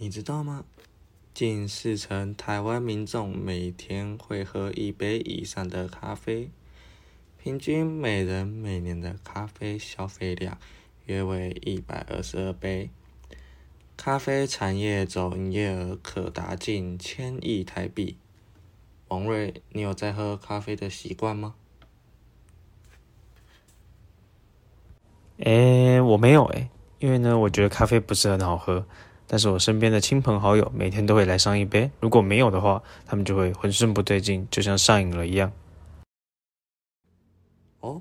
你知道吗？近四成台湾民众每天会喝一杯以上的咖啡，平均每人每年的咖啡消费量约为一百二十二杯。咖啡产业总营业额可达近千亿台币。王瑞，你有在喝咖啡的习惯吗？诶，我没有诶，因为呢，我觉得咖啡不是很好喝。但是我身边的亲朋好友每天都会来上一杯，如果没有的话，他们就会浑身不对劲，就像上瘾了一样。哦，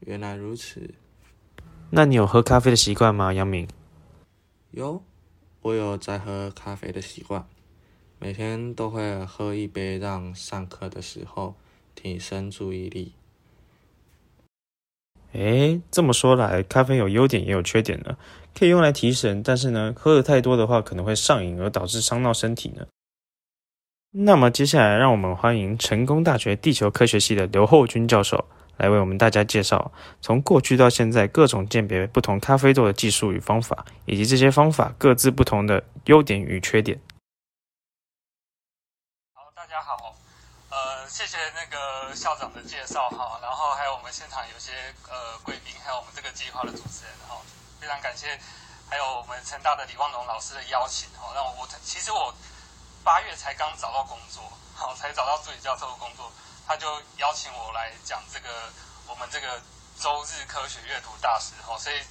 原来如此。那你有喝咖啡的习惯吗，杨明？有，我有在喝咖啡的习惯，每天都会喝一杯，让上课的时候提升注意力。哎，这么说来，咖啡有优点也有缺点呢。可以用来提神，但是呢，喝的太多的话可能会上瘾，而导致伤到身体呢。那么接下来，让我们欢迎成功大学地球科学系的刘厚军教授来为我们大家介绍，从过去到现在各种鉴别不同咖啡豆的技术与方法，以及这些方法各自不同的优点与缺点。好，大家好。呃，谢谢那个校长的介绍哈，然后还有我们现场有些呃贵宾，还有我们这个计划的主持人哈，非常感谢，还有我们成大的李望龙老师的邀请哈，让我我其实我八月才刚找到工作，好 才找到助理教授的工作，他就邀请我来讲这个我们这个周日科学阅读大师哈，所以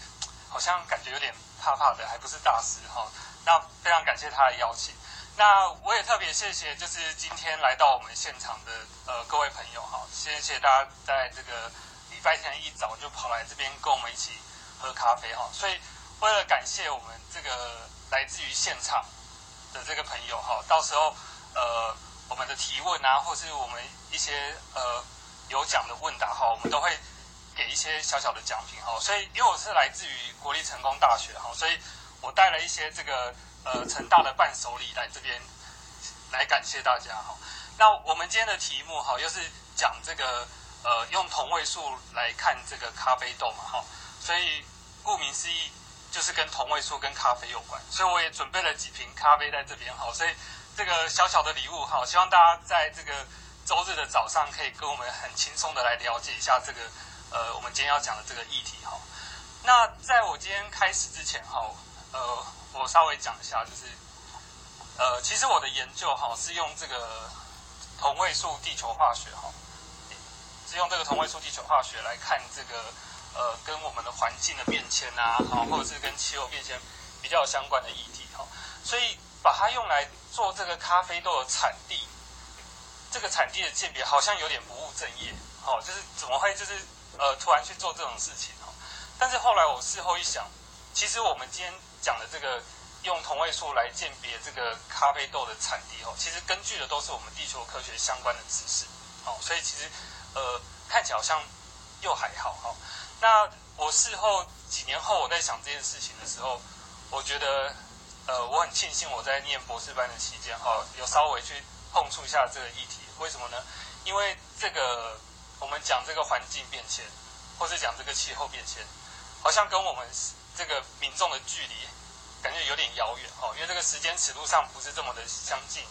好像感觉有点怕怕的，还不是大师哈，那非常感谢他的邀请。那我也特别谢谢，就是今天来到我们现场的呃各位朋友哈，谢谢大家在这个礼拜天一早就跑来这边跟我们一起喝咖啡哈。所以为了感谢我们这个来自于现场的这个朋友哈，到时候呃我们的提问啊，或是我们一些呃有奖的问答哈，我们都会给一些小小的奖品哈。所以因为我是来自于国立成功大学哈，所以我带了一些这个。呃，成大的伴手礼来这边来感谢大家哈。那我们今天的题目哈，又是讲这个呃，用同位素来看这个咖啡豆嘛哈。所以顾名思义，就是跟同位素跟咖啡有关。所以我也准备了几瓶咖啡在这边哈。所以这个小小的礼物哈，希望大家在这个周日的早上可以跟我们很轻松的来了解一下这个呃，我们今天要讲的这个议题哈。那在我今天开始之前哈，呃。我稍微讲一下，就是，呃，其实我的研究哈是用这个同位素地球化学哈，是用这个同位素地球化学来看这个呃跟我们的环境的变迁啊，好，或者是跟气候变迁比较相关的议题哈，所以把它用来做这个咖啡豆的产地，这个产地的鉴别好像有点不务正业，好，就是怎么会就是呃突然去做这种事情哈，但是后来我事后一想，其实我们今天。讲的这个用同位素来鉴别这个咖啡豆的产地哦，其实根据的都是我们地球科学相关的知识哦，所以其实呃看起来好像又还好哈。那我事后几年后我在想这件事情的时候，我觉得呃我很庆幸我在念博士班的期间哈，有稍微去碰触一下这个议题。为什么呢？因为这个我们讲这个环境变迁，或是讲这个气候变迁，好像跟我们。这个民众的距离感觉有点遥远哈，因为这个时间尺度上不是这么的相近。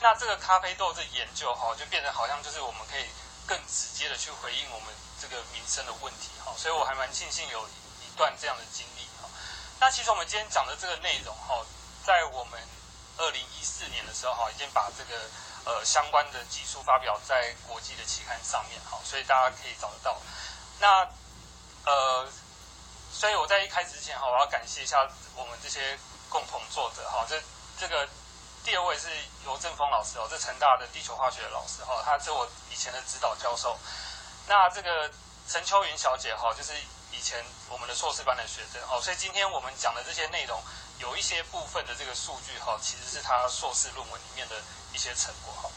那这个咖啡豆这研究哈，就变得好像就是我们可以更直接的去回应我们这个民生的问题哈。所以我还蛮庆幸有一段这样的经历哈。那其实我们今天讲的这个内容哈，在我们二零一四年的时候哈，已经把这个呃相关的技术发表在国际的期刊上面哈，所以大家可以找得到。那呃。所以我在一开始之前哈，我要感谢一下我们这些共同作者哈。这这个第二位是尤正峰老师哦，这成大的地球化学老师哈，他是我以前的指导教授。那这个陈秋云小姐哈，就是以前我们的硕士班的学生哦。所以今天我们讲的这些内容，有一些部分的这个数据哈，其实是他硕士论文里面的一些成果哈。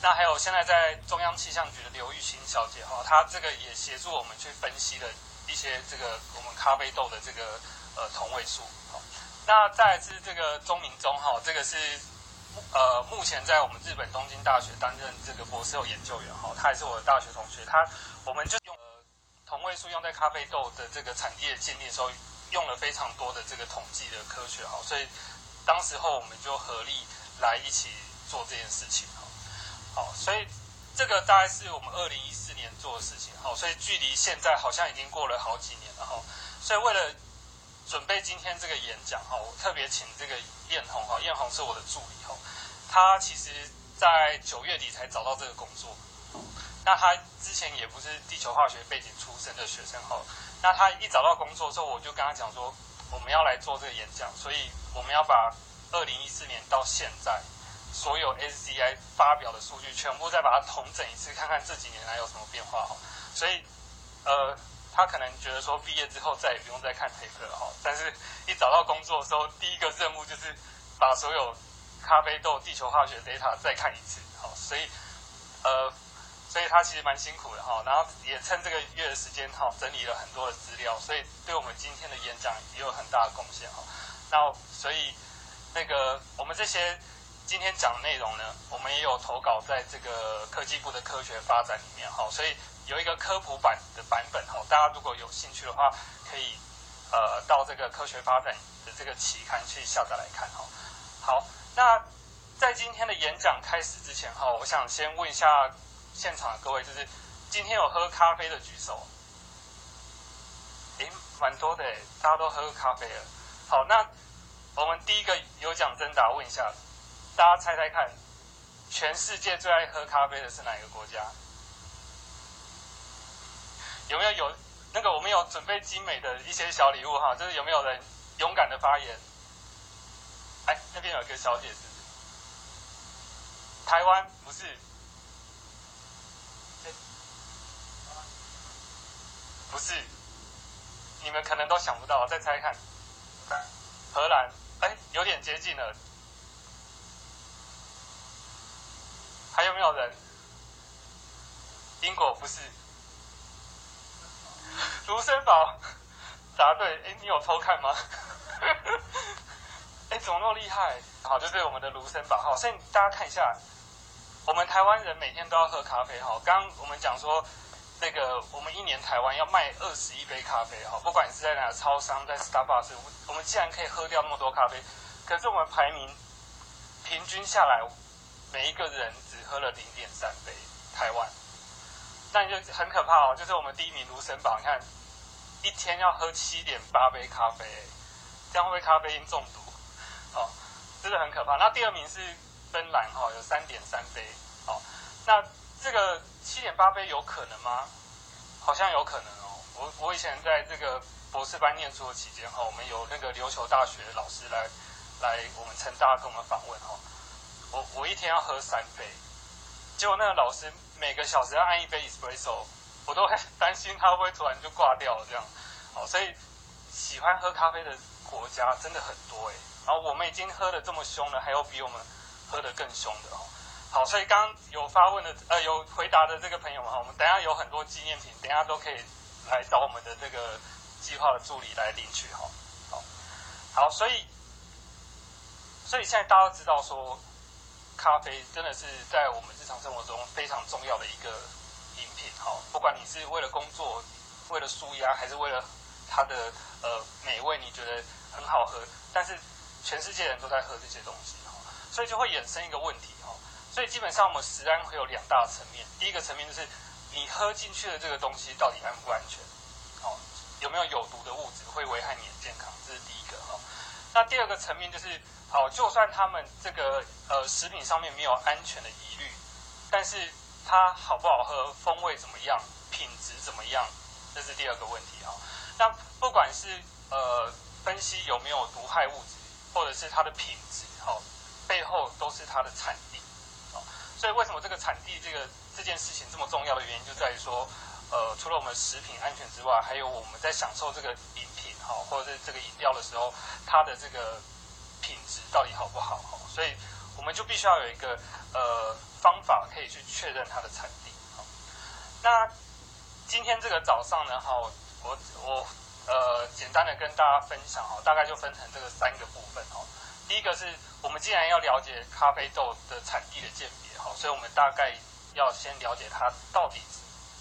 那还有现在在中央气象局的刘玉清小姐哈，她这个也协助我们去分析了。一些这个我们咖啡豆的这个呃同位素，好，那再是这个钟明忠哈，这个是呃目前在我们日本东京大学担任这个博士后研究员哈，他也是我的大学同学，他我们就用同位素用在咖啡豆的这个产地的鉴定的时候，用了非常多的这个统计的科学哈，所以当时候我们就合力来一起做这件事情哈。好，所以这个大概是我们二零一四年做的事情。好，所以距离现在好像已经过了好几年了哈。所以为了准备今天这个演讲哈，我特别请这个艳红哈，艳红是我的助理哈，他其实在九月底才找到这个工作。那他之前也不是地球化学背景出身的学生哈。那他一找到工作之后，我就跟他讲说，我们要来做这个演讲，所以我们要把二零一四年到现在所有 SCI 发表的数据全部再把它统整一次，看看这几年来有什么变化哈。所以，呃，他可能觉得说毕业之后再也不用再看 paper 了哈，但是一找到工作的时候，第一个任务就是把所有咖啡豆地球化学 data 再看一次，哈，所以，呃。所以他其实蛮辛苦的哈，然后也趁这个月的时间哈，整理了很多的资料，所以对我们今天的演讲也有很大的贡献哈。那所以那个我们这些今天讲的内容呢，我们也有投稿在这个科技部的科学发展里面哈，所以有一个科普版的版本哈，大家如果有兴趣的话，可以呃到这个科学发展的这个期刊去下载来看哈。好，那在今天的演讲开始之前哈，我想先问一下。现场的各位，就是今天有喝咖啡的举手。诶，蛮多的诶，大家都喝咖啡了。好，那我们第一个有奖征答，问一下，大家猜猜看，全世界最爱喝咖啡的是哪一个国家？有没有有那个我们有准备精美的一些小礼物哈？就是有没有人勇敢的发言？哎，那边有一个小姐是台湾不是？不是，你们可能都想不到，再猜看。荷兰，哎，有点接近了。还有没有人？英国不是。卢森堡，答对。哎，你有偷看吗？哎，怎么那么厉害？好，就是我们的卢森堡。好，所以大家看一下，我们台湾人每天都要喝咖啡。哈，刚我们讲说。那个，我们一年台湾要卖二十一杯咖啡，哈，不管你是在哪超商，在 Starbucks，我们既然可以喝掉那么多咖啡，可是我们排名平均下来，每一个人喝了零点三杯，台湾，那你就很可怕哦，就是我们第一名卢森堡，你看一天要喝七点八杯咖啡，这样会不会咖啡因中毒？哦，真的很可怕。那第二名是芬兰，哈，有三点三杯，哦，那这个。七点八杯有可能吗？好像有可能哦。我我以前在这个博士班念书的期间哈，我们有那个琉球大学老师来来我们成大跟我们访问哈。我我一天要喝三杯，结果那个老师每个小时要按一杯 espresso，我都会担心他会不会突然就挂掉这样。好，所以喜欢喝咖啡的国家真的很多哎。然后我们已经喝的这么凶了，还有比我们喝的更凶的哦。好，所以刚刚有发问的，呃，有回答的这个朋友们哈，我们等下有很多纪念品，等下都可以来找我们的这个计划的助理来领取哈。好，好，所以，所以现在大家都知道说，咖啡真的是在我们日常生活中非常重要的一个饮品哈。不管你是为了工作，为了舒压，还是为了它的呃美味，你觉得很好喝，但是全世界人都在喝这些东西哈，所以就会衍生一个问题哈。所以基本上我们食安会有两大层面，第一个层面就是你喝进去的这个东西到底安不安全，好，有没有有毒的物质会危害你的健康，这是第一。那第二个层面就是，好，就算他们这个呃食品上面没有安全的疑虑，但是它好不好喝，风味怎么样，品质怎么样，这是第二个问题哈。那不管是呃分析有没有毒害物质，或者是它的品质，好，背后都是它的产地。所以，为什么这个产地这个这件事情这么重要的原因，就在于说，呃，除了我们食品安全之外，还有我们在享受这个饮品好，或者是这个饮料的时候，它的这个品质到底好不好哈？所以，我们就必须要有一个呃方法可以去确认它的产地。好，那今天这个早上呢，哈，我我呃简单的跟大家分享哈，大概就分成这个三个部分哈。第一个是我们既然要了解咖啡豆的产地的鉴别。好，所以我们大概要先了解它到底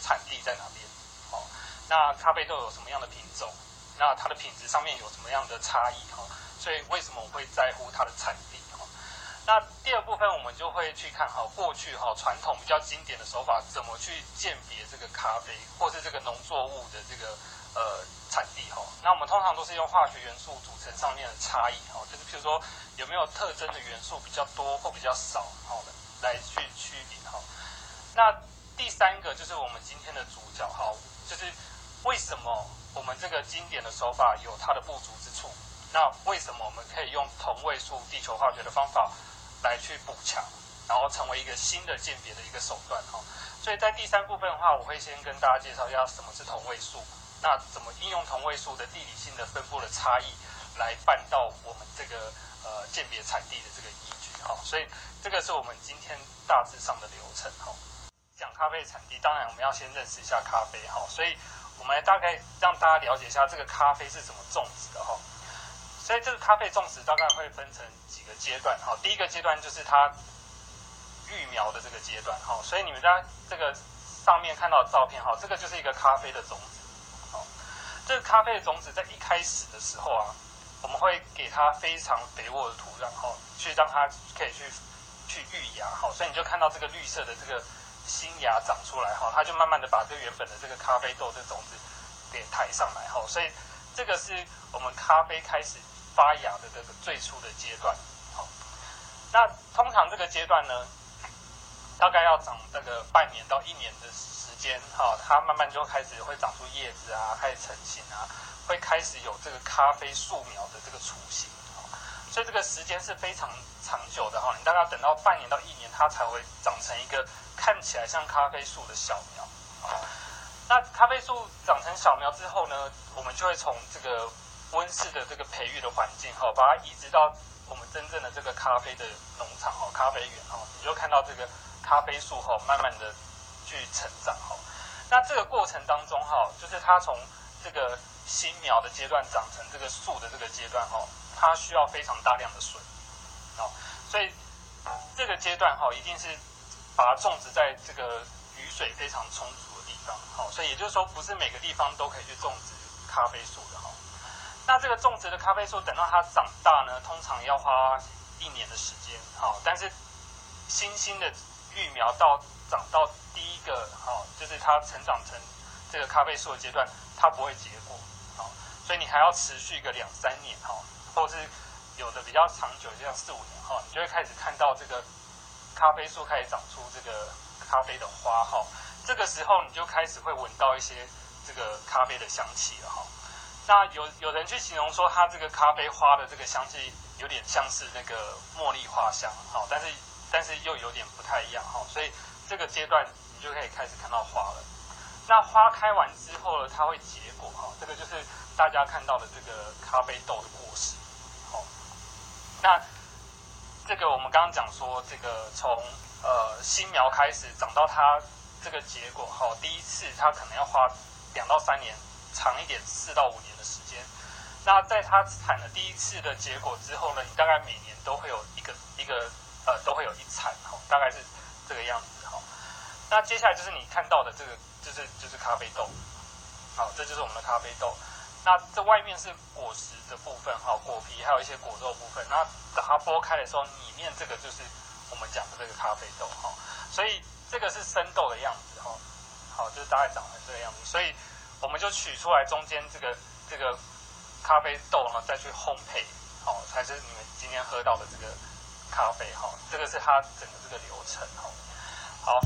产地在哪边。好，那咖啡豆有什么样的品种？那它的品质上面有什么样的差异？哈，所以为什么我会在乎它的产地哈？那第二部分我们就会去看哈，过去哈传统比较经典的手法怎么去鉴别这个咖啡或是这个农作物的这个呃产地哈。那我们通常都是用化学元素组成上面的差异哈，就是譬如说有没有特征的元素比较多或比较少好的来去区别哈。那第三个就是我们今天的主角哈，就是为什么我们这个经典的手法有它的不足之处？那为什么我们可以用同位素地球化学的方法来去补强，然后成为一个新的鉴别的一个手段哈？所以在第三部分的话，我会先跟大家介绍一下什么是同位素，那怎么应用同位素的地理性的分布的差异来办到我们这个呃鉴别产地的这个依据哈？所以这个是我们今天大致上的流程哈。讲咖啡产地，当然我们要先认识一下咖啡哈，所以我们来大概让大家了解一下这个咖啡是怎么种植的哈。所以这个咖啡种植大概会分成几个阶段哈。第一个阶段就是它育苗的这个阶段哈。所以你们在这个上面看到的照片哈，这个就是一个咖啡的种子。好，这个咖啡的种子在一开始的时候啊，我们会给它非常肥沃的土壤哈，去让它可以去去育芽哈。所以你就看到这个绿色的这个新芽长出来哈，它就慢慢的把这原本的这个咖啡豆的种子给抬上来哈。所以这个是我们咖啡开始。发芽的这个最初的阶段，好，那通常这个阶段呢，大概要长这个半年到一年的时间，哈，它慢慢就开始会长出叶子啊，开始成型啊，会开始有这个咖啡树苗的这个雏形，所以这个时间是非常长久的哈，你大概要等到半年到一年，它才会长成一个看起来像咖啡树的小苗，那咖啡树长成小苗之后呢，我们就会从这个。温室的这个培育的环境哈，把它移植到我们真正的这个咖啡的农场哈，咖啡园哈，你就看到这个咖啡树哈，慢慢的去成长哈。那这个过程当中哈，就是它从这个新苗的阶段长成这个树的这个阶段哈，它需要非常大量的水，哦，所以这个阶段哈，一定是把它种植在这个雨水非常充足的地方，好，所以也就是说，不是每个地方都可以去种植咖啡树的哈。那这个种植的咖啡树，等到它长大呢，通常要花一年的时间，好，但是新兴的育苗到长到第一个，好，就是它成长成这个咖啡树的阶段，它不会结果，好，所以你还要持续个两三年，哈，或是有的比较长久，就像四五年，哈，你就会开始看到这个咖啡树开始长出这个咖啡的花，哈，这个时候你就开始会闻到一些这个咖啡的香气了，哈。那有有人去形容说，它这个咖啡花的这个香气有点像是那个茉莉花香，哈，但是但是又有点不太一样，哈，所以这个阶段你就可以开始看到花了。那花开完之后呢，它会结果，哈，这个就是大家看到的这个咖啡豆的果实，好。那这个我们刚刚讲说，这个从呃新苗开始长到它这个结果，哈，第一次它可能要花两到三年。长一点，四到五年的时间。那在它产了第一次的结果之后呢，你大概每年都会有一个一个呃，都会有一产哈，大概是这个样子哈。那接下来就是你看到的这个，就是就是咖啡豆，好，这就是我们的咖啡豆。那这外面是果实的部分哈，果皮还有一些果肉部分。那等它剥开的时候，里面这个就是我们讲的这个咖啡豆哈。所以这个是生豆的样子哈，好，就是大概长成这个样子。所以我们就取出来中间这个这个咖啡豆呢，再去烘焙，好，才是你们今天喝到的这个咖啡哈。这个是它整个这个流程哈。好，